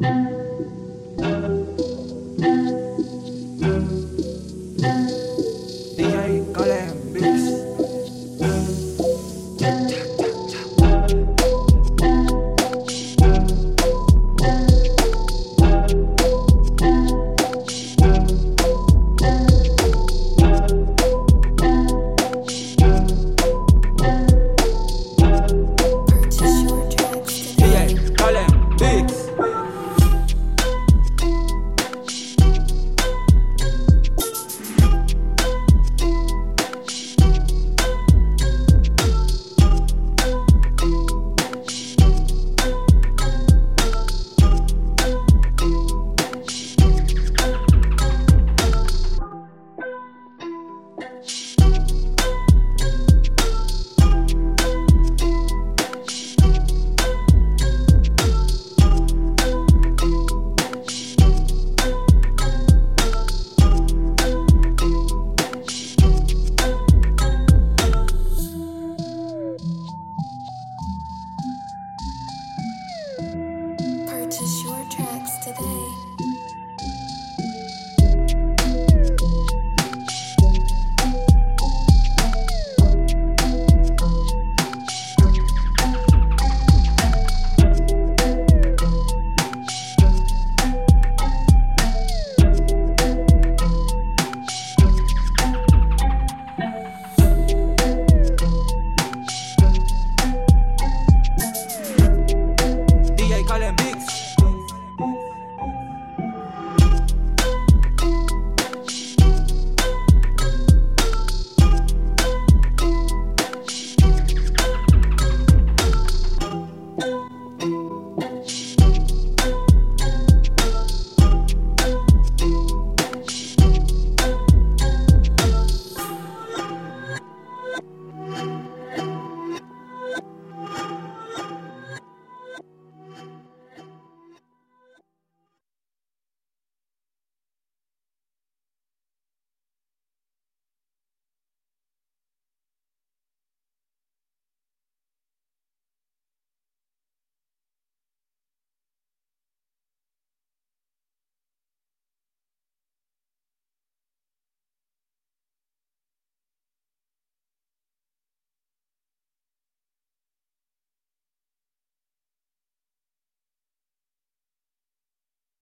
đi hay có làm biết